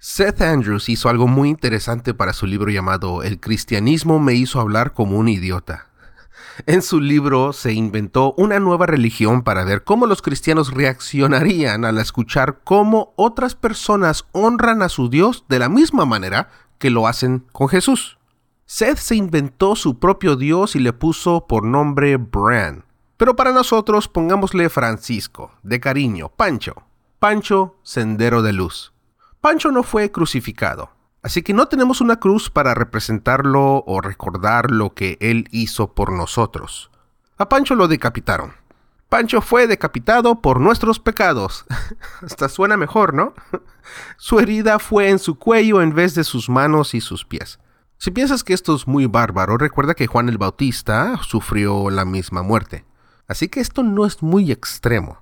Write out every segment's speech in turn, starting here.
Seth Andrews hizo algo muy interesante para su libro llamado El cristianismo me hizo hablar como un idiota. En su libro se inventó una nueva religión para ver cómo los cristianos reaccionarían al escuchar cómo otras personas honran a su Dios de la misma manera que lo hacen con Jesús. Seth se inventó su propio Dios y le puso por nombre Bran. Pero para nosotros pongámosle Francisco, de cariño, Pancho. Pancho, sendero de luz. Pancho no fue crucificado, así que no tenemos una cruz para representarlo o recordar lo que él hizo por nosotros. A Pancho lo decapitaron. Pancho fue decapitado por nuestros pecados. Hasta suena mejor, ¿no? su herida fue en su cuello en vez de sus manos y sus pies. Si piensas que esto es muy bárbaro, recuerda que Juan el Bautista sufrió la misma muerte. Así que esto no es muy extremo.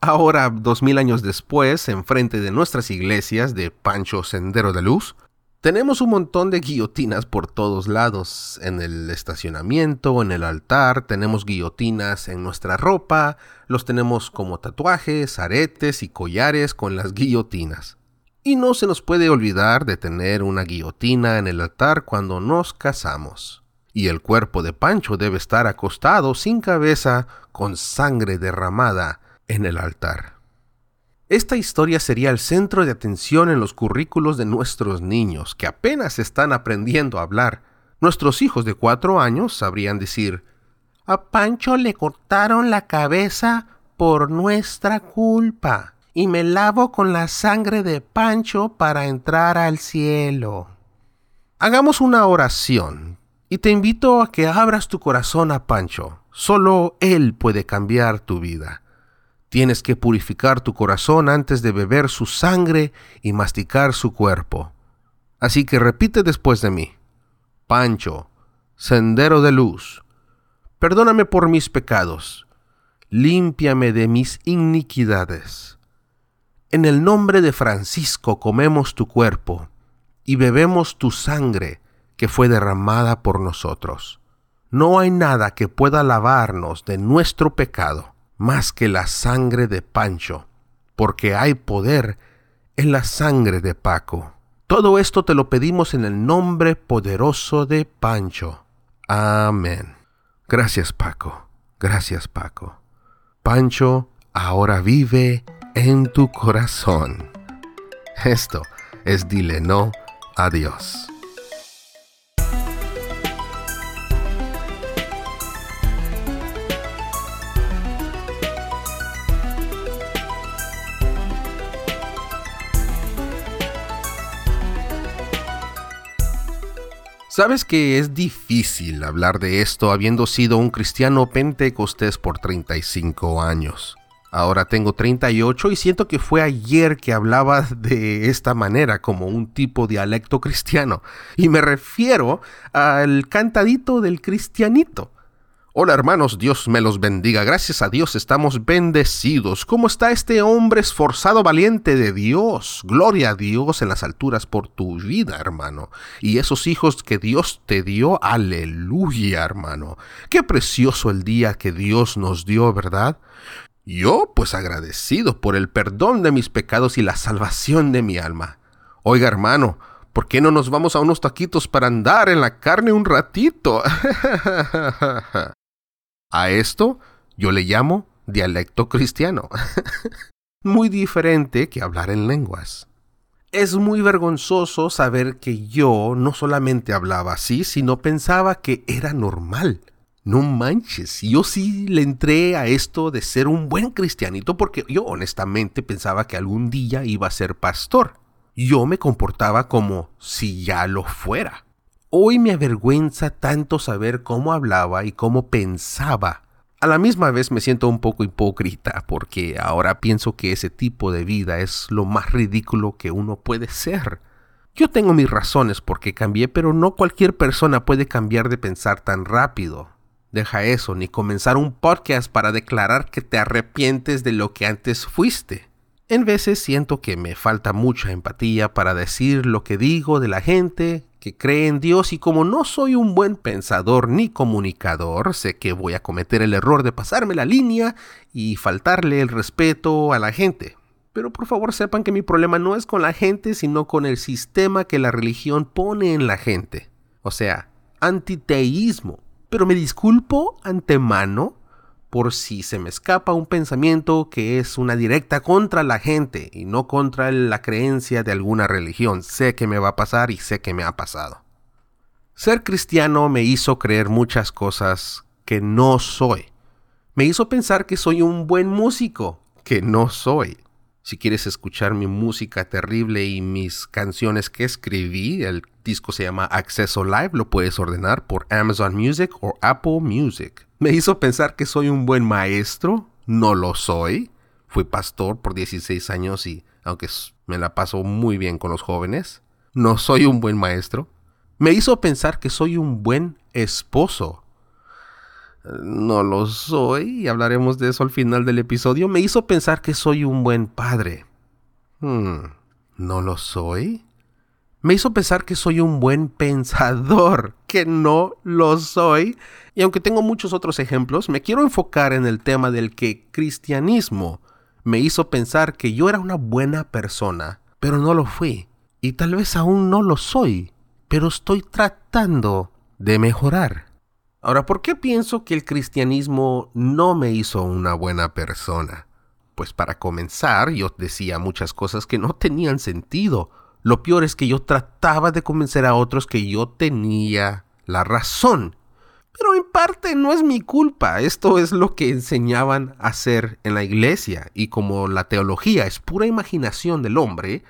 Ahora, dos mil años después, enfrente de nuestras iglesias de Pancho Sendero de Luz, tenemos un montón de guillotinas por todos lados. En el estacionamiento, en el altar, tenemos guillotinas en nuestra ropa, los tenemos como tatuajes, aretes y collares con las guillotinas. Y no se nos puede olvidar de tener una guillotina en el altar cuando nos casamos. Y el cuerpo de Pancho debe estar acostado sin cabeza, con sangre derramada, en el altar. Esta historia sería el centro de atención en los currículos de nuestros niños, que apenas están aprendiendo a hablar. Nuestros hijos de cuatro años sabrían decir, a Pancho le cortaron la cabeza por nuestra culpa, y me lavo con la sangre de Pancho para entrar al cielo. Hagamos una oración, y te invito a que abras tu corazón a Pancho. Solo Él puede cambiar tu vida. Tienes que purificar tu corazón antes de beber su sangre y masticar su cuerpo. Así que repite después de mí. Pancho, sendero de luz, perdóname por mis pecados, límpiame de mis iniquidades. En el nombre de Francisco comemos tu cuerpo y bebemos tu sangre que fue derramada por nosotros. No hay nada que pueda lavarnos de nuestro pecado más que la sangre de Pancho, porque hay poder en la sangre de Paco. Todo esto te lo pedimos en el nombre poderoso de Pancho. Amén. Gracias Paco, gracias Paco. Pancho ahora vive en tu corazón. Esto es Dile No a Dios. Sabes que es difícil hablar de esto habiendo sido un cristiano pentecostés por 35 años. Ahora tengo 38 y siento que fue ayer que hablaba de esta manera como un tipo dialecto cristiano. Y me refiero al cantadito del cristianito. Hola hermanos, Dios me los bendiga. Gracias a Dios estamos bendecidos. ¿Cómo está este hombre esforzado, valiente de Dios? Gloria a Dios en las alturas por tu vida, hermano. Y esos hijos que Dios te dio, aleluya, hermano. Qué precioso el día que Dios nos dio, ¿verdad? Yo, pues agradecido por el perdón de mis pecados y la salvación de mi alma. Oiga, hermano, ¿Por qué no nos vamos a unos taquitos para andar en la carne un ratito? A esto yo le llamo dialecto cristiano. muy diferente que hablar en lenguas. Es muy vergonzoso saber que yo no solamente hablaba así, sino pensaba que era normal. No manches, yo sí le entré a esto de ser un buen cristianito porque yo honestamente pensaba que algún día iba a ser pastor. Yo me comportaba como si ya lo fuera. Hoy me avergüenza tanto saber cómo hablaba y cómo pensaba. A la misma vez me siento un poco hipócrita porque ahora pienso que ese tipo de vida es lo más ridículo que uno puede ser. Yo tengo mis razones por qué cambié, pero no cualquier persona puede cambiar de pensar tan rápido. Deja eso, ni comenzar un podcast para declarar que te arrepientes de lo que antes fuiste. En veces siento que me falta mucha empatía para decir lo que digo de la gente que cree en Dios y como no soy un buen pensador ni comunicador, sé que voy a cometer el error de pasarme la línea y faltarle el respeto a la gente. Pero por favor sepan que mi problema no es con la gente, sino con el sistema que la religión pone en la gente. O sea, antiteísmo. Pero me disculpo antemano por si se me escapa un pensamiento que es una directa contra la gente y no contra la creencia de alguna religión. Sé que me va a pasar y sé que me ha pasado. Ser cristiano me hizo creer muchas cosas que no soy. Me hizo pensar que soy un buen músico, que no soy. Si quieres escuchar mi música terrible y mis canciones que escribí, el disco se llama Acceso Live, lo puedes ordenar por Amazon Music o Apple Music. Me hizo pensar que soy un buen maestro, no lo soy. Fui pastor por 16 años y, aunque me la paso muy bien con los jóvenes, no soy un buen maestro. Me hizo pensar que soy un buen esposo, no lo soy, y hablaremos de eso al final del episodio, me hizo pensar que soy un buen padre. Hmm, ¿No lo soy? Me hizo pensar que soy un buen pensador, que no lo soy. Y aunque tengo muchos otros ejemplos, me quiero enfocar en el tema del que cristianismo me hizo pensar que yo era una buena persona, pero no lo fui. Y tal vez aún no lo soy, pero estoy tratando de mejorar. Ahora, ¿por qué pienso que el cristianismo no me hizo una buena persona? Pues para comenzar, yo decía muchas cosas que no tenían sentido. Lo peor es que yo trataba de convencer a otros que yo tenía la razón. Pero en parte no es mi culpa, esto es lo que enseñaban a hacer en la iglesia, y como la teología es pura imaginación del hombre,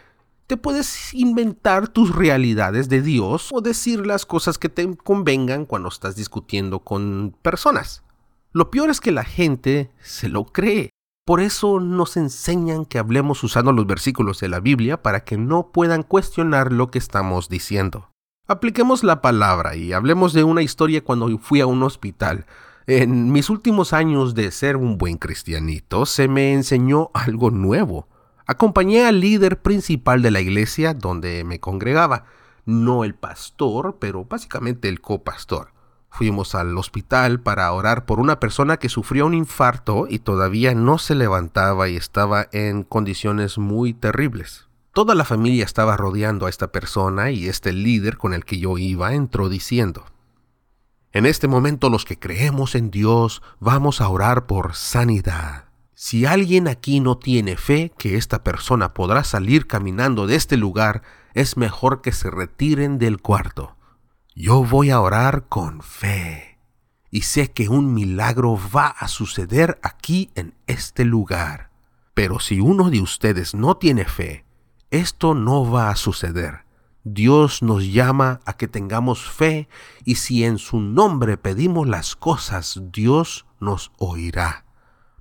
te puedes inventar tus realidades de Dios o decir las cosas que te convengan cuando estás discutiendo con personas. Lo peor es que la gente se lo cree. Por eso nos enseñan que hablemos usando los versículos de la Biblia para que no puedan cuestionar lo que estamos diciendo. Apliquemos la palabra y hablemos de una historia cuando fui a un hospital. En mis últimos años de ser un buen cristianito se me enseñó algo nuevo. Acompañé al líder principal de la iglesia donde me congregaba, no el pastor, pero básicamente el copastor. Fuimos al hospital para orar por una persona que sufrió un infarto y todavía no se levantaba y estaba en condiciones muy terribles. Toda la familia estaba rodeando a esta persona y este líder con el que yo iba entró diciendo, En este momento los que creemos en Dios vamos a orar por sanidad. Si alguien aquí no tiene fe que esta persona podrá salir caminando de este lugar, es mejor que se retiren del cuarto. Yo voy a orar con fe y sé que un milagro va a suceder aquí en este lugar. Pero si uno de ustedes no tiene fe, esto no va a suceder. Dios nos llama a que tengamos fe y si en su nombre pedimos las cosas, Dios nos oirá.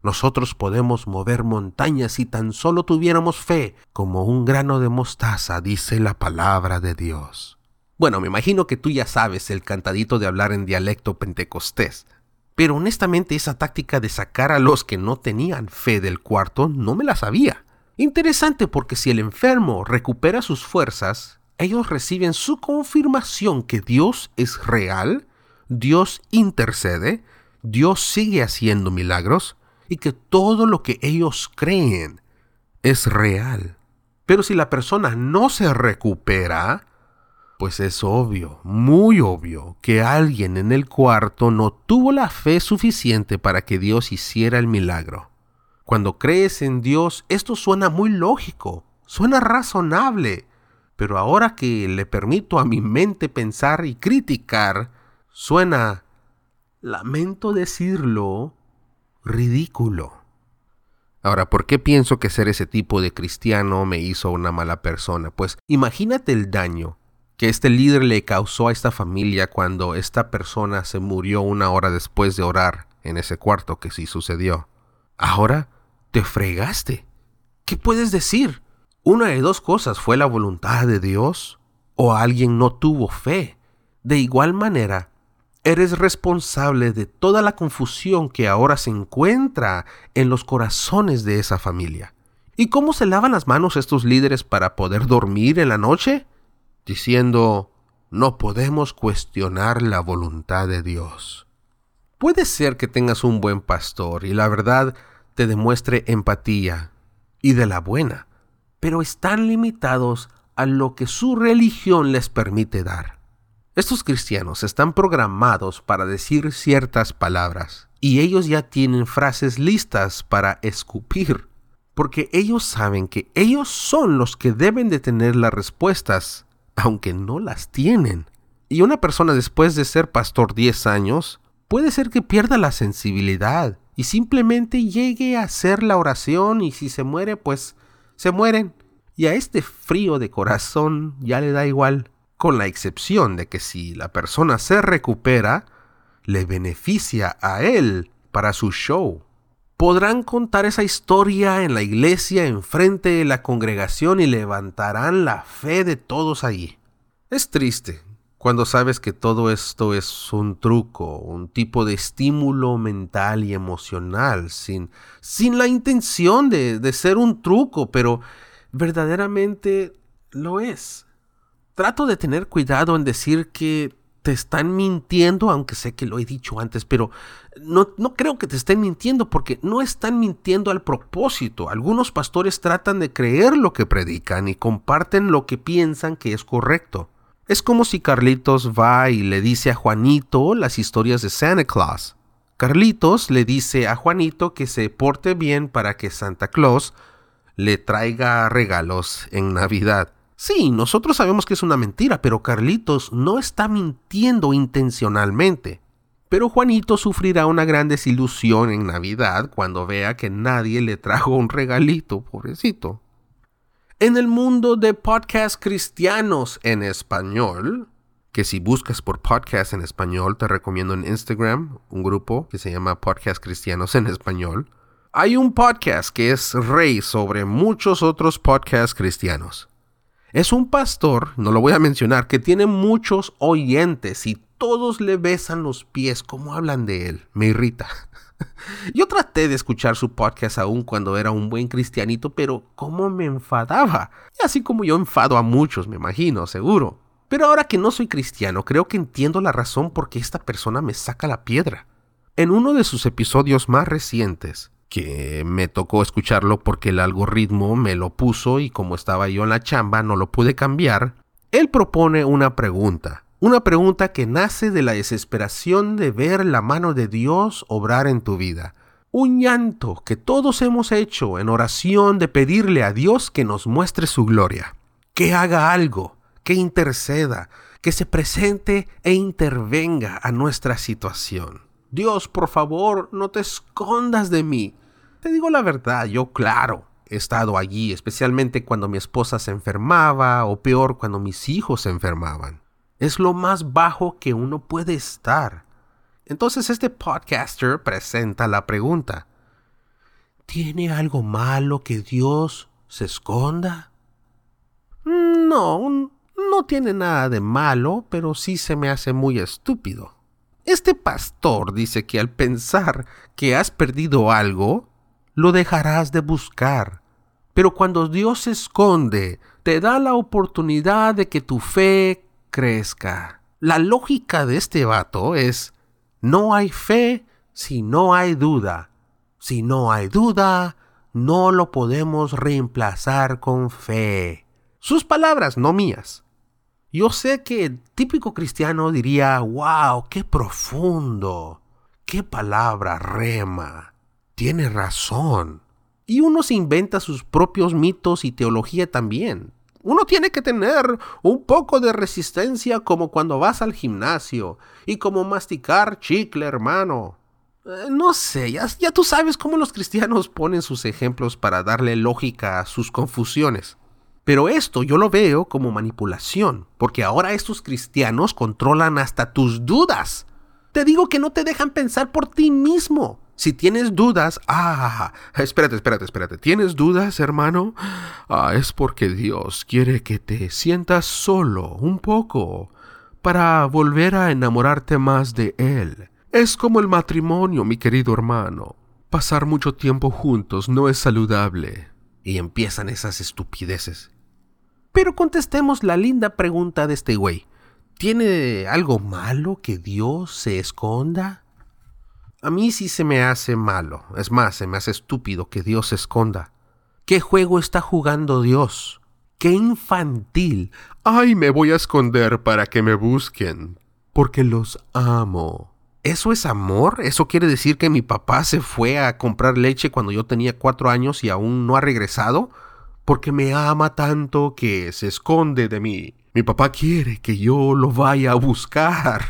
Nosotros podemos mover montañas si tan solo tuviéramos fe, como un grano de mostaza, dice la palabra de Dios. Bueno, me imagino que tú ya sabes el cantadito de hablar en dialecto pentecostés, pero honestamente esa táctica de sacar a los que no tenían fe del cuarto no me la sabía. Interesante porque si el enfermo recupera sus fuerzas, ellos reciben su confirmación que Dios es real, Dios intercede, Dios sigue haciendo milagros, y que todo lo que ellos creen es real. Pero si la persona no se recupera, pues es obvio, muy obvio, que alguien en el cuarto no tuvo la fe suficiente para que Dios hiciera el milagro. Cuando crees en Dios, esto suena muy lógico, suena razonable, pero ahora que le permito a mi mente pensar y criticar, suena, lamento decirlo, ridículo. Ahora, ¿por qué pienso que ser ese tipo de cristiano me hizo una mala persona? Pues imagínate el daño que este líder le causó a esta familia cuando esta persona se murió una hora después de orar en ese cuarto que sí sucedió. Ahora te fregaste. ¿Qué puedes decir? Una de dos cosas fue la voluntad de Dios o alguien no tuvo fe. De igual manera, eres responsable de toda la confusión que ahora se encuentra en los corazones de esa familia. ¿Y cómo se lavan las manos estos líderes para poder dormir en la noche? Diciendo, no podemos cuestionar la voluntad de Dios. Puede ser que tengas un buen pastor y la verdad te demuestre empatía y de la buena, pero están limitados a lo que su religión les permite dar. Estos cristianos están programados para decir ciertas palabras y ellos ya tienen frases listas para escupir, porque ellos saben que ellos son los que deben de tener las respuestas, aunque no las tienen. Y una persona después de ser pastor 10 años puede ser que pierda la sensibilidad y simplemente llegue a hacer la oración y si se muere, pues se mueren. Y a este frío de corazón ya le da igual, con la excepción de que si la persona se recupera, le beneficia a él para su show. Podrán contar esa historia en la iglesia enfrente de la congregación y levantarán la fe de todos allí. Es triste cuando sabes que todo esto es un truco, un tipo de estímulo mental y emocional, sin, sin la intención de, de ser un truco, pero verdaderamente lo es. Trato de tener cuidado en decir que te están mintiendo, aunque sé que lo he dicho antes, pero no, no, creo que te estén mintiendo porque no están mintiendo al propósito. Algunos pastores tratan de creer lo que predican y comparten lo que piensan que es correcto. Es como si Carlitos va y le dice a Juanito las historias de Santa Claus. Carlitos le dice a Juanito que se porte bien para que Santa Claus le traiga regalos en Navidad. Sí, nosotros sabemos que es una mentira, pero Carlitos no está mintiendo intencionalmente. Pero Juanito sufrirá una gran desilusión en Navidad cuando vea que nadie le trajo un regalito, pobrecito. En el mundo de podcasts cristianos en español, que si buscas por podcast en español, te recomiendo en Instagram un grupo que se llama Podcast Cristianos en Español. Hay un podcast que es rey sobre muchos otros podcasts cristianos. Es un pastor, no lo voy a mencionar, que tiene muchos oyentes y todos le besan los pies. ¿Cómo hablan de él? Me irrita. Yo traté de escuchar su podcast aún cuando era un buen cristianito, pero cómo me enfadaba. Y así como yo enfado a muchos, me imagino, seguro. Pero ahora que no soy cristiano, creo que entiendo la razón por qué esta persona me saca la piedra. En uno de sus episodios más recientes, que me tocó escucharlo porque el algoritmo me lo puso y como estaba yo en la chamba no lo pude cambiar, él propone una pregunta. Una pregunta que nace de la desesperación de ver la mano de Dios obrar en tu vida. Un llanto que todos hemos hecho en oración de pedirle a Dios que nos muestre su gloria, que haga algo, que interceda, que se presente e intervenga a nuestra situación. Dios, por favor, no te escondas de mí. Te digo la verdad, yo claro, he estado allí, especialmente cuando mi esposa se enfermaba o peor cuando mis hijos se enfermaban es lo más bajo que uno puede estar. Entonces este podcaster presenta la pregunta. ¿Tiene algo malo que Dios se esconda? No, no tiene nada de malo, pero sí se me hace muy estúpido. Este pastor dice que al pensar que has perdido algo, lo dejarás de buscar. Pero cuando Dios se esconde, te da la oportunidad de que tu fe crezca. La lógica de este vato es, no hay fe si no hay duda. Si no hay duda, no lo podemos reemplazar con fe. Sus palabras, no mías. Yo sé que el típico cristiano diría, wow, qué profundo, qué palabra rema, tiene razón. Y uno se inventa sus propios mitos y teología también. Uno tiene que tener un poco de resistencia como cuando vas al gimnasio y como masticar chicle, hermano. Eh, no sé, ya, ya tú sabes cómo los cristianos ponen sus ejemplos para darle lógica a sus confusiones. Pero esto yo lo veo como manipulación, porque ahora estos cristianos controlan hasta tus dudas. Te digo que no te dejan pensar por ti mismo. Si tienes dudas, ah, espérate, espérate, espérate. ¿Tienes dudas, hermano? Ah, es porque Dios quiere que te sientas solo un poco para volver a enamorarte más de Él. Es como el matrimonio, mi querido hermano. Pasar mucho tiempo juntos no es saludable. Y empiezan esas estupideces. Pero contestemos la linda pregunta de este güey. ¿Tiene algo malo que Dios se esconda? A mí sí se me hace malo, es más, se me hace estúpido que Dios se esconda. ¿Qué juego está jugando Dios? ¡Qué infantil! ¡Ay, me voy a esconder para que me busquen! Porque los amo. ¿Eso es amor? ¿Eso quiere decir que mi papá se fue a comprar leche cuando yo tenía cuatro años y aún no ha regresado? Porque me ama tanto que se esconde de mí. Mi papá quiere que yo lo vaya a buscar.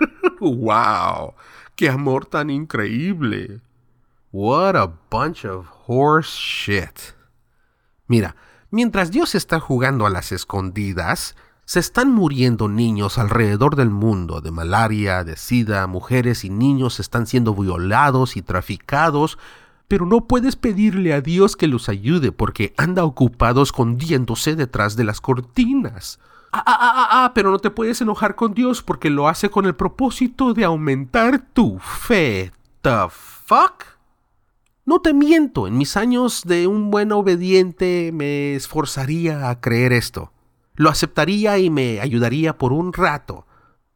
¡Wow! ¡Qué amor tan increíble! What a bunch of horse shit. Mira, mientras Dios está jugando a las escondidas, se están muriendo niños alrededor del mundo de malaria, de sida, mujeres y niños están siendo violados y traficados, pero no puedes pedirle a Dios que los ayude porque anda ocupado escondiéndose detrás de las cortinas. Ah, ah, ah, ah, ah, pero no te puedes enojar con Dios porque lo hace con el propósito de aumentar tu fe. ¿The fuck? No te miento, en mis años de un buen obediente me esforzaría a creer esto. Lo aceptaría y me ayudaría por un rato.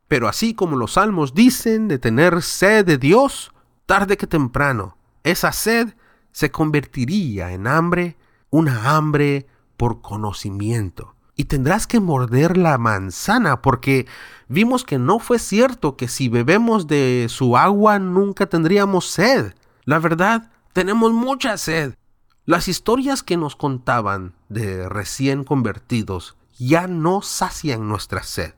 Pero así como los salmos dicen de tener sed de Dios, tarde que temprano, esa sed se convertiría en hambre, una hambre por conocimiento. Y tendrás que morder la manzana porque vimos que no fue cierto que si bebemos de su agua nunca tendríamos sed. La verdad, tenemos mucha sed. Las historias que nos contaban de recién convertidos ya no sacian nuestra sed.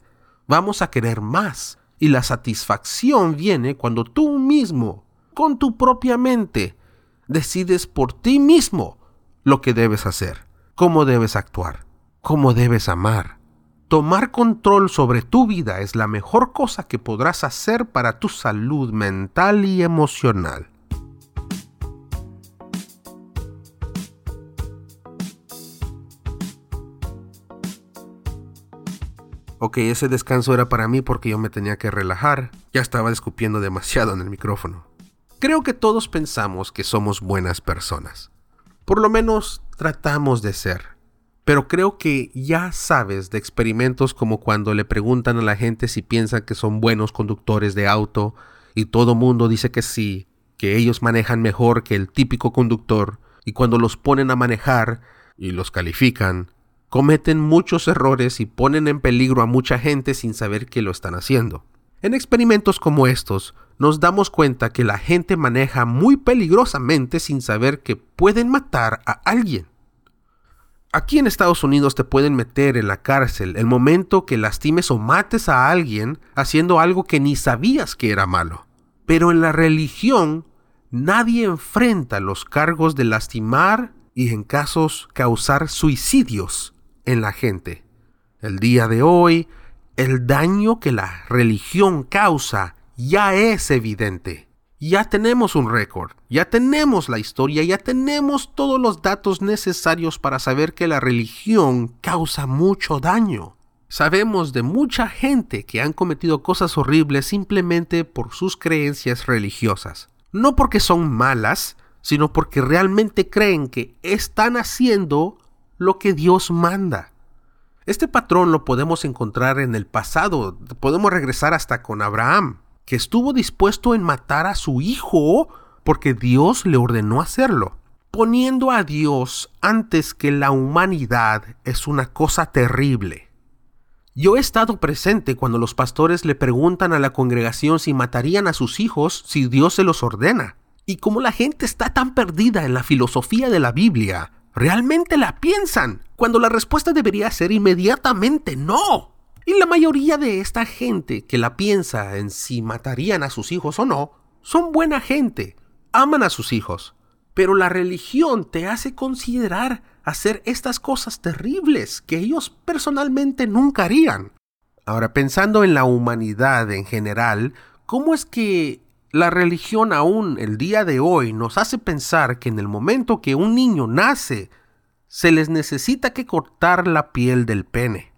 Vamos a querer más. Y la satisfacción viene cuando tú mismo, con tu propia mente, decides por ti mismo lo que debes hacer, cómo debes actuar, cómo debes amar. Tomar control sobre tu vida es la mejor cosa que podrás hacer para tu salud mental y emocional. Ok, ese descanso era para mí porque yo me tenía que relajar. Ya estaba escupiendo demasiado en el micrófono. Creo que todos pensamos que somos buenas personas. Por lo menos tratamos de ser. Pero creo que ya sabes de experimentos como cuando le preguntan a la gente si piensan que son buenos conductores de auto y todo mundo dice que sí, que ellos manejan mejor que el típico conductor y cuando los ponen a manejar y los califican, cometen muchos errores y ponen en peligro a mucha gente sin saber que lo están haciendo. En experimentos como estos, nos damos cuenta que la gente maneja muy peligrosamente sin saber que pueden matar a alguien. Aquí en Estados Unidos te pueden meter en la cárcel el momento que lastimes o mates a alguien haciendo algo que ni sabías que era malo. Pero en la religión nadie enfrenta los cargos de lastimar y en casos causar suicidios en la gente. El día de hoy, el daño que la religión causa ya es evidente. Ya tenemos un récord, ya tenemos la historia, ya tenemos todos los datos necesarios para saber que la religión causa mucho daño. Sabemos de mucha gente que han cometido cosas horribles simplemente por sus creencias religiosas. No porque son malas, sino porque realmente creen que están haciendo lo que Dios manda. Este patrón lo podemos encontrar en el pasado, podemos regresar hasta con Abraham, que estuvo dispuesto en matar a su hijo porque Dios le ordenó hacerlo. Poniendo a Dios antes que la humanidad es una cosa terrible. Yo he estado presente cuando los pastores le preguntan a la congregación si matarían a sus hijos si Dios se los ordena. Y como la gente está tan perdida en la filosofía de la Biblia, realmente la piensan, cuando la respuesta debería ser inmediatamente no. Y la mayoría de esta gente que la piensa en si matarían a sus hijos o no, son buena gente, aman a sus hijos. Pero la religión te hace considerar hacer estas cosas terribles que ellos personalmente nunca harían. Ahora, pensando en la humanidad en general, ¿cómo es que la religión aún el día de hoy nos hace pensar que en el momento que un niño nace, se les necesita que cortar la piel del pene.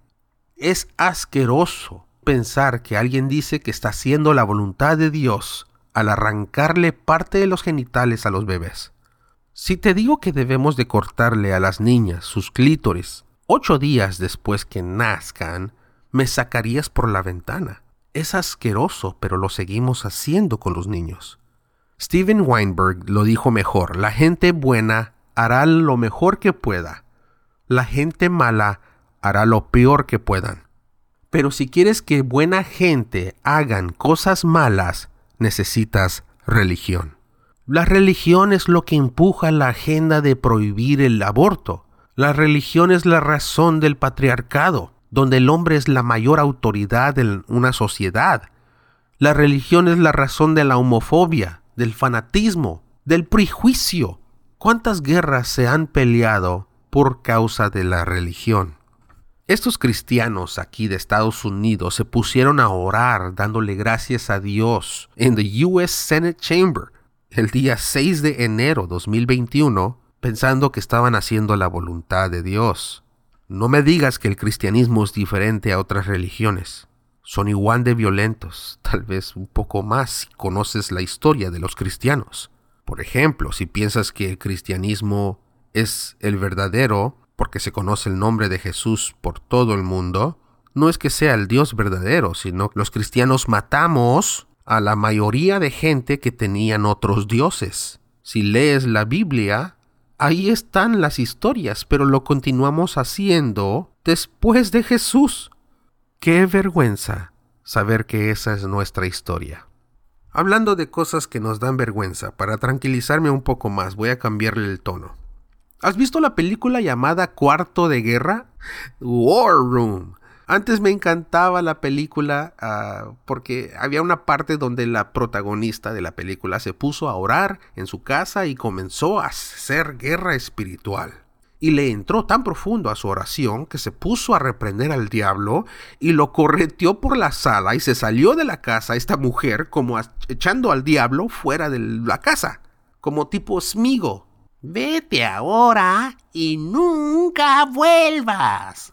Es asqueroso pensar que alguien dice que está haciendo la voluntad de Dios al arrancarle parte de los genitales a los bebés. Si te digo que debemos de cortarle a las niñas sus clítores ocho días después que nazcan, me sacarías por la ventana. Es asqueroso, pero lo seguimos haciendo con los niños. Steven Weinberg lo dijo mejor, la gente buena hará lo mejor que pueda. La gente mala hará lo peor que puedan. Pero si quieres que buena gente hagan cosas malas, necesitas religión. La religión es lo que empuja la agenda de prohibir el aborto. La religión es la razón del patriarcado, donde el hombre es la mayor autoridad en una sociedad. La religión es la razón de la homofobia, del fanatismo, del prejuicio. ¿Cuántas guerras se han peleado por causa de la religión? Estos cristianos aquí de Estados Unidos se pusieron a orar dándole gracias a Dios en the US Senate Chamber el día 6 de enero 2021 pensando que estaban haciendo la voluntad de Dios. No me digas que el cristianismo es diferente a otras religiones. Son igual de violentos, tal vez un poco más si conoces la historia de los cristianos. Por ejemplo, si piensas que el cristianismo es el verdadero, porque se conoce el nombre de Jesús por todo el mundo, no es que sea el Dios verdadero, sino los cristianos matamos a la mayoría de gente que tenían otros dioses. Si lees la Biblia, ahí están las historias, pero lo continuamos haciendo después de Jesús. Qué vergüenza saber que esa es nuestra historia. Hablando de cosas que nos dan vergüenza, para tranquilizarme un poco más, voy a cambiarle el tono. ¿Has visto la película llamada Cuarto de Guerra? War Room. Antes me encantaba la película ah, porque había una parte donde la protagonista de la película se puso a orar en su casa y comenzó a hacer guerra espiritual. Y le entró tan profundo a su oración que se puso a reprender al diablo y lo correteó por la sala y se salió de la casa esta mujer como echando al diablo fuera de la casa, como tipo smigo. Vete ahora y nunca vuelvas.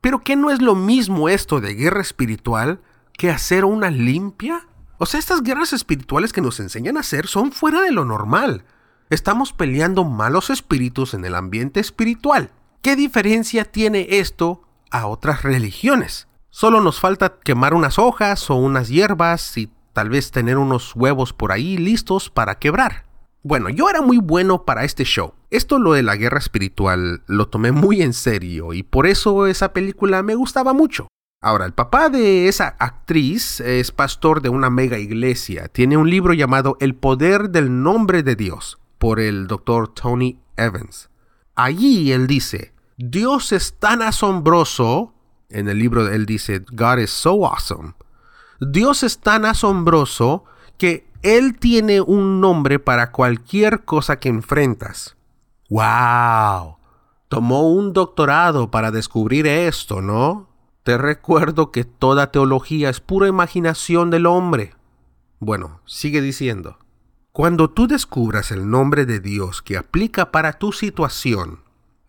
Pero ¿qué no es lo mismo esto de guerra espiritual que hacer una limpia? O sea, estas guerras espirituales que nos enseñan a hacer son fuera de lo normal. Estamos peleando malos espíritus en el ambiente espiritual. ¿Qué diferencia tiene esto a otras religiones? Solo nos falta quemar unas hojas o unas hierbas y tal vez tener unos huevos por ahí listos para quebrar. Bueno, yo era muy bueno para este show. Esto lo de la guerra espiritual lo tomé muy en serio y por eso esa película me gustaba mucho. Ahora, el papá de esa actriz es pastor de una mega iglesia. Tiene un libro llamado El poder del nombre de Dios por el doctor Tony Evans. Allí él dice, Dios es tan asombroso, en el libro él dice, God is so awesome. Dios es tan asombroso que él tiene un nombre para cualquier cosa que enfrentas. ¡Wow! Tomó un doctorado para descubrir esto, ¿no? Te recuerdo que toda teología es pura imaginación del hombre. Bueno, sigue diciendo. Cuando tú descubras el nombre de Dios que aplica para tu situación,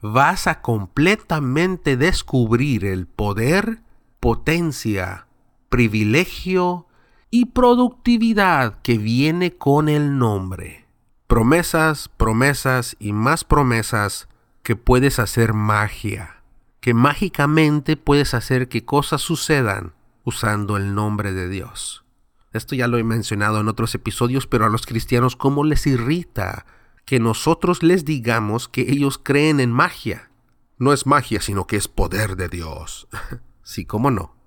vas a completamente descubrir el poder, potencia, privilegio y productividad que viene con el nombre. Promesas, promesas y más promesas que puedes hacer magia, que mágicamente puedes hacer que cosas sucedan usando el nombre de Dios. Esto ya lo he mencionado en otros episodios, pero a los cristianos cómo les irrita que nosotros les digamos que ellos creen en magia. No es magia, sino que es poder de Dios. sí, cómo no.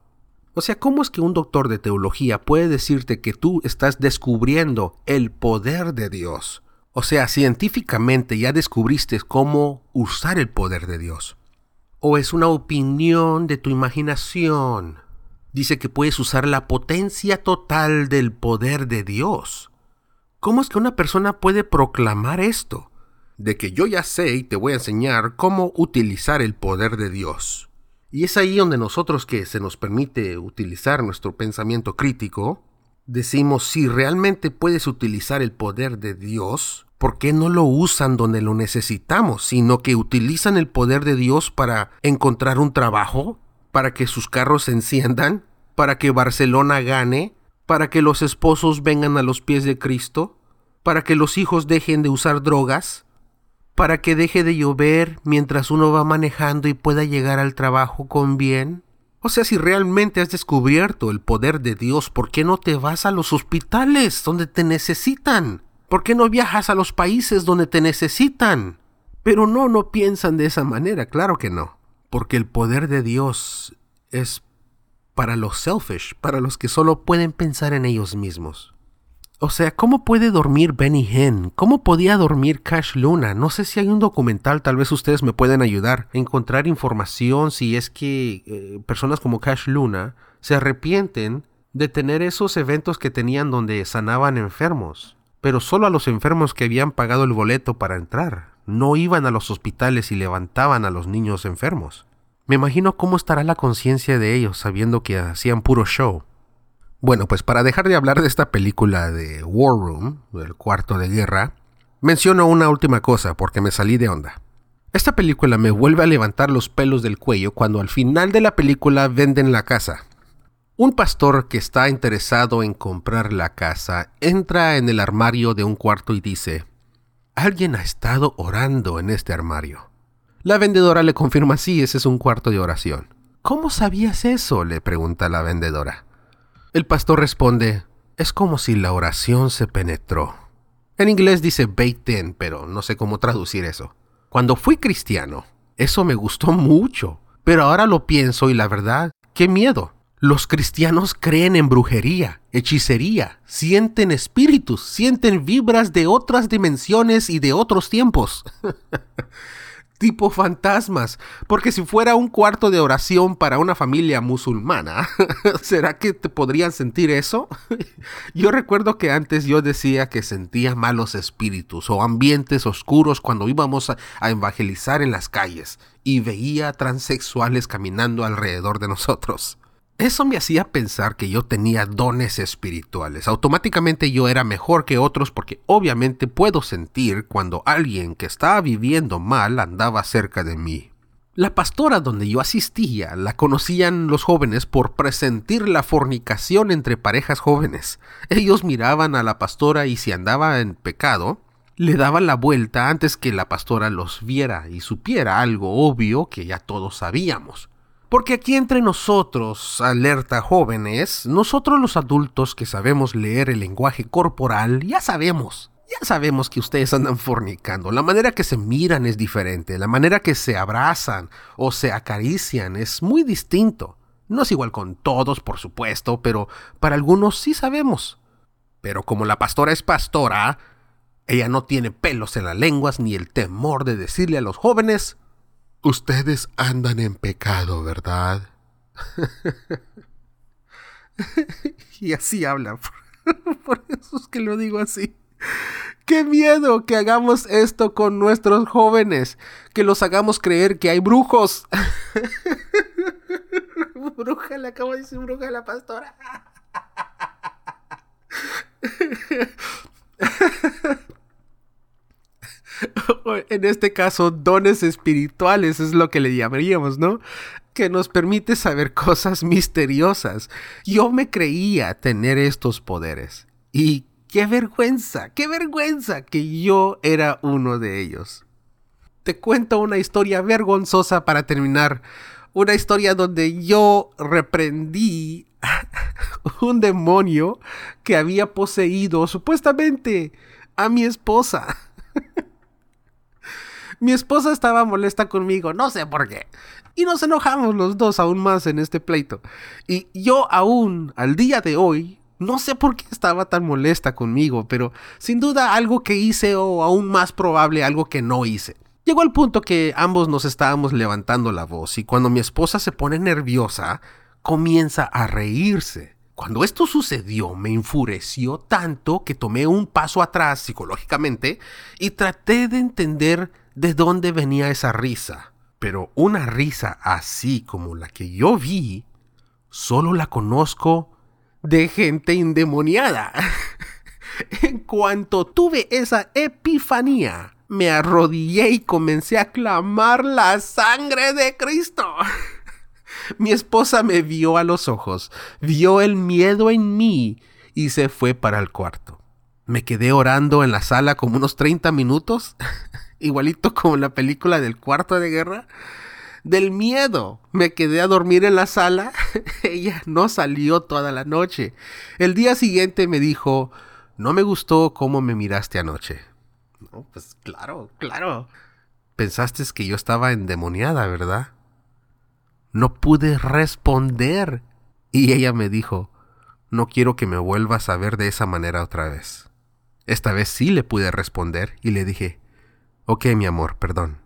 O sea, ¿cómo es que un doctor de teología puede decirte que tú estás descubriendo el poder de Dios? O sea, científicamente ya descubriste cómo usar el poder de Dios. ¿O es una opinión de tu imaginación? Dice que puedes usar la potencia total del poder de Dios. ¿Cómo es que una persona puede proclamar esto? De que yo ya sé y te voy a enseñar cómo utilizar el poder de Dios. Y es ahí donde nosotros que se nos permite utilizar nuestro pensamiento crítico, decimos si realmente puedes utilizar el poder de Dios, ¿por qué no lo usan donde lo necesitamos, sino que utilizan el poder de Dios para encontrar un trabajo, para que sus carros se enciendan, para que Barcelona gane, para que los esposos vengan a los pies de Cristo, para que los hijos dejen de usar drogas, para que deje de llover mientras uno va manejando y pueda llegar al trabajo con bien? O sea, si realmente has descubierto el poder de Dios, ¿por qué no te vas a los hospitales donde te necesitan? ¿Por qué no viajas a los países donde te necesitan? Pero no, no piensan de esa manera, claro que no. Porque el poder de Dios es para los selfish, para los que solo pueden pensar en ellos mismos. O sea, ¿cómo puede dormir Benny Hinn? ¿Cómo podía dormir Cash Luna? No sé si hay un documental, tal vez ustedes me pueden ayudar a encontrar información si es que eh, personas como Cash Luna se arrepienten de tener esos eventos que tenían donde sanaban enfermos, pero solo a los enfermos que habían pagado el boleto para entrar. No iban a los hospitales y levantaban a los niños enfermos. Me imagino cómo estará la conciencia de ellos sabiendo que hacían puro show. Bueno, pues para dejar de hablar de esta película de War Room, el cuarto de guerra, menciono una última cosa porque me salí de onda. Esta película me vuelve a levantar los pelos del cuello cuando al final de la película venden la casa. Un pastor que está interesado en comprar la casa entra en el armario de un cuarto y dice, Alguien ha estado orando en este armario. La vendedora le confirma, sí, ese es un cuarto de oración. ¿Cómo sabías eso? le pregunta la vendedora. El pastor responde, es como si la oración se penetró. En inglés dice baked pero no sé cómo traducir eso. Cuando fui cristiano, eso me gustó mucho, pero ahora lo pienso y la verdad, qué miedo. Los cristianos creen en brujería, hechicería, sienten espíritus, sienten vibras de otras dimensiones y de otros tiempos. tipo fantasmas, porque si fuera un cuarto de oración para una familia musulmana, ¿será que te podrían sentir eso? yo recuerdo que antes yo decía que sentía malos espíritus o ambientes oscuros cuando íbamos a, a evangelizar en las calles y veía transexuales caminando alrededor de nosotros. Eso me hacía pensar que yo tenía dones espirituales. Automáticamente yo era mejor que otros porque obviamente puedo sentir cuando alguien que estaba viviendo mal andaba cerca de mí. La pastora donde yo asistía la conocían los jóvenes por presentir la fornicación entre parejas jóvenes. Ellos miraban a la pastora y si andaba en pecado, le daban la vuelta antes que la pastora los viera y supiera algo obvio que ya todos sabíamos. Porque aquí entre nosotros, alerta jóvenes, nosotros los adultos que sabemos leer el lenguaje corporal, ya sabemos, ya sabemos que ustedes andan fornicando. La manera que se miran es diferente, la manera que se abrazan o se acarician es muy distinto. No es igual con todos, por supuesto, pero para algunos sí sabemos. Pero como la pastora es pastora, ella no tiene pelos en las lenguas ni el temor de decirle a los jóvenes, Ustedes andan en pecado, ¿verdad? y así habla. Por eso es que lo digo así. ¡Qué miedo que hagamos esto con nuestros jóvenes! Que los hagamos creer que hay brujos. bruja, le acabo de decir bruja la pastora. en este caso, dones espirituales es lo que le llamaríamos, ¿no? Que nos permite saber cosas misteriosas. Yo me creía tener estos poderes. Y qué vergüenza, qué vergüenza que yo era uno de ellos. Te cuento una historia vergonzosa para terminar. Una historia donde yo reprendí un demonio que había poseído supuestamente a mi esposa. Mi esposa estaba molesta conmigo, no sé por qué. Y nos enojamos los dos aún más en este pleito. Y yo aún, al día de hoy, no sé por qué estaba tan molesta conmigo, pero sin duda algo que hice o aún más probable algo que no hice. Llegó al punto que ambos nos estábamos levantando la voz y cuando mi esposa se pone nerviosa, comienza a reírse. Cuando esto sucedió me enfureció tanto que tomé un paso atrás psicológicamente y traté de entender de dónde venía esa risa. Pero una risa así como la que yo vi, solo la conozco de gente indemoniada. en cuanto tuve esa epifanía, me arrodillé y comencé a clamar la sangre de Cristo. Mi esposa me vio a los ojos, vio el miedo en mí y se fue para el cuarto. Me quedé orando en la sala como unos 30 minutos igualito como la película del cuarto de guerra, del miedo. Me quedé a dormir en la sala, ella no salió toda la noche. El día siguiente me dijo, no me gustó cómo me miraste anoche. No, pues claro, claro. Pensaste que yo estaba endemoniada, ¿verdad? No pude responder. Y ella me dijo, no quiero que me vuelvas a ver de esa manera otra vez. Esta vez sí le pude responder y le dije, ok mi amor, perdón.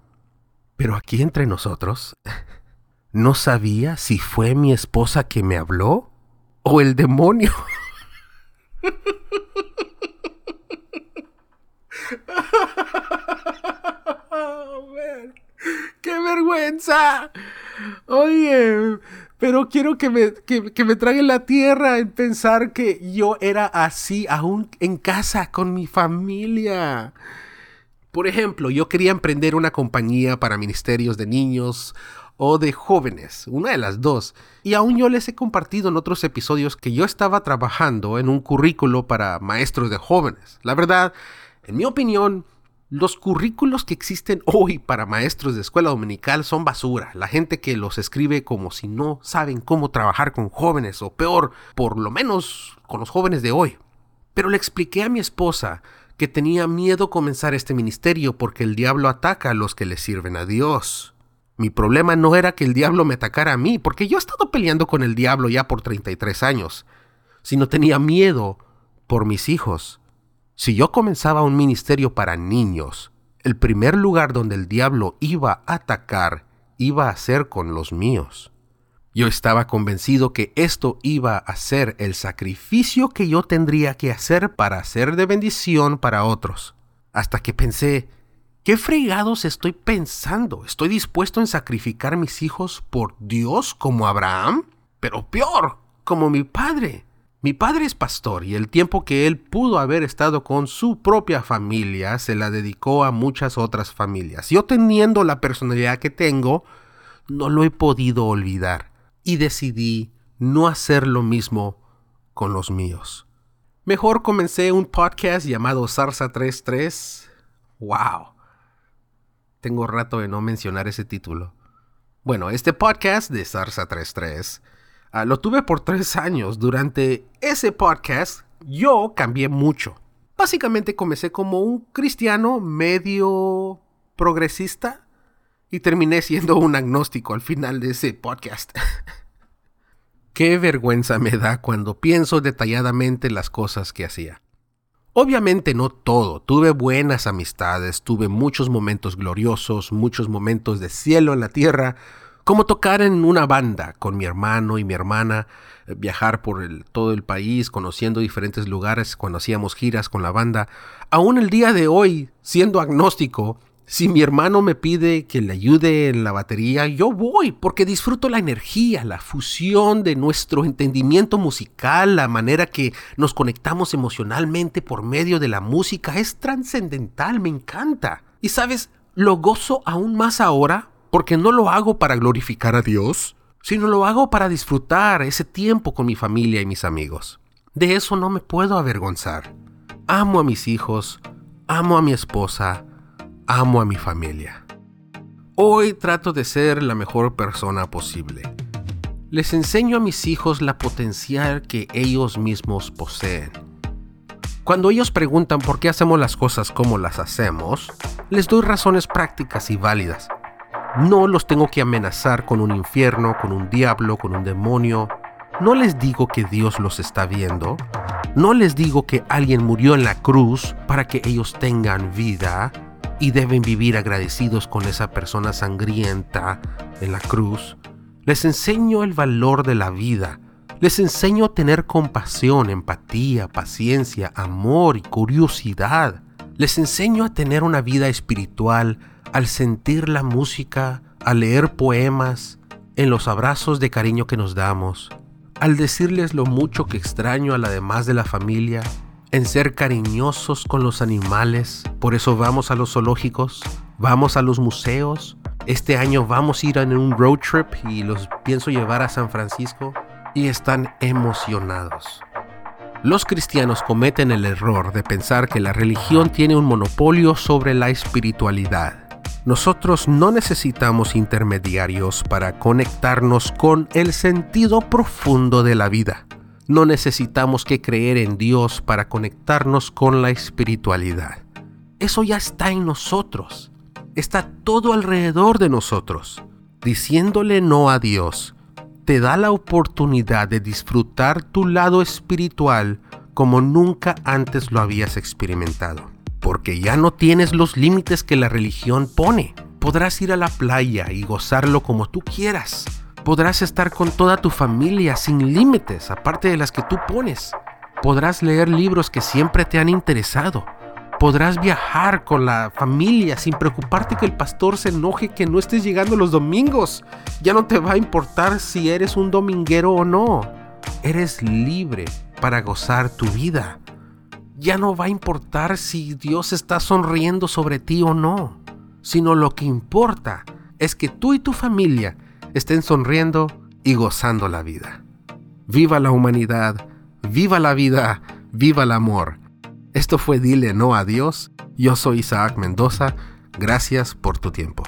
Pero aquí entre nosotros, no sabía si fue mi esposa que me habló o el demonio. ¡Qué vergüenza! Oye, pero quiero que me, que, me traigan la tierra en pensar que yo era así, aún en casa, con mi familia. Por ejemplo, yo quería emprender una compañía para ministerios de niños o de jóvenes, una de las dos. Y aún yo les he compartido en otros episodios que yo estaba trabajando en un currículo para maestros de jóvenes. La verdad, en mi opinión, los currículos que existen hoy para maestros de escuela dominical son basura. La gente que los escribe como si no saben cómo trabajar con jóvenes, o peor, por lo menos con los jóvenes de hoy. Pero le expliqué a mi esposa que tenía miedo comenzar este ministerio porque el diablo ataca a los que le sirven a Dios. Mi problema no era que el diablo me atacara a mí, porque yo he estado peleando con el diablo ya por 33 años, sino tenía miedo por mis hijos. Si yo comenzaba un ministerio para niños, el primer lugar donde el diablo iba a atacar iba a ser con los míos. Yo estaba convencido que esto iba a ser el sacrificio que yo tendría que hacer para ser de bendición para otros. Hasta que pensé, ¿qué fregados estoy pensando? ¿Estoy dispuesto en sacrificar mis hijos por Dios como Abraham? Pero peor, como mi padre. Mi padre es pastor y el tiempo que él pudo haber estado con su propia familia se la dedicó a muchas otras familias. Yo teniendo la personalidad que tengo, no lo he podido olvidar y decidí no hacer lo mismo con los míos. Mejor comencé un podcast llamado Sarsa 33. ¡Wow! Tengo rato de no mencionar ese título. Bueno, este podcast de Sarsa 33 Ah, lo tuve por tres años. Durante ese podcast yo cambié mucho. Básicamente comencé como un cristiano medio progresista y terminé siendo un agnóstico al final de ese podcast. Qué vergüenza me da cuando pienso detalladamente las cosas que hacía. Obviamente no todo, tuve buenas amistades, tuve muchos momentos gloriosos, muchos momentos de cielo en la tierra, como tocar en una banda con mi hermano y mi hermana, eh, viajar por todo el país, conociendo diferentes lugares cuando hacíamos giras con la banda. Aún el día de hoy, siendo agnóstico, si mi hermano me pide que le ayude en la batería, yo voy, porque disfruto la energía, la fusión de nuestro entendimiento musical, la manera que nos conectamos emocionalmente por medio de la música, es trascendental, me encanta. Y sabes, lo gozo aún más ahora porque no lo hago para glorificar a Dios, sino lo hago para disfrutar ese tiempo con mi familia y mis amigos. De eso no me puedo avergonzar. Amo a mis hijos, amo a mi esposa, amo a mi familia. Hoy trato de ser la mejor persona posible. Les enseño a mis hijos la potencial que ellos mismos poseen. Cuando ellos preguntan por qué hacemos las cosas como las hacemos, les doy razones prácticas y válidas no los tengo que amenazar con un infierno, con un diablo, con un demonio. No les digo que Dios los está viendo. No les digo que alguien murió en la cruz para que ellos tengan vida y deben vivir agradecidos con esa persona sangrienta en la cruz. Les enseño el valor de la vida. Les enseño a tener compasión, empatía, paciencia, amor y curiosidad. Les enseño a tener una vida espiritual al sentir la música, al leer poemas, en los abrazos de cariño que nos damos, al decirles lo mucho que extraño a la demás de la familia, en ser cariñosos con los animales, por eso vamos a los zoológicos, vamos a los museos, este año vamos a ir en un road trip y los pienso llevar a San Francisco y están emocionados. Los cristianos cometen el error de pensar que la religión tiene un monopolio sobre la espiritualidad nosotros no necesitamos intermediarios para conectarnos con el sentido profundo de la vida. No necesitamos que creer en Dios para conectarnos con la espiritualidad. Eso ya está en nosotros. está todo alrededor de nosotros. Diciéndole no a Dios, te da la oportunidad de disfrutar tu lado espiritual como nunca antes lo habías experimentado. Porque ya no tienes los límites que la religión pone. Podrás ir a la playa y gozarlo como tú quieras. Podrás estar con toda tu familia sin límites, aparte de las que tú pones. Podrás leer libros que siempre te han interesado. Podrás viajar con la familia sin preocuparte que el pastor se enoje que no estés llegando los domingos. Ya no te va a importar si eres un dominguero o no. Eres libre para gozar tu vida. Ya no va a importar si Dios está sonriendo sobre ti o no, sino lo que importa es que tú y tu familia estén sonriendo y gozando la vida. Viva la humanidad, viva la vida, viva el amor. Esto fue Dile No a Dios. Yo soy Isaac Mendoza. Gracias por tu tiempo.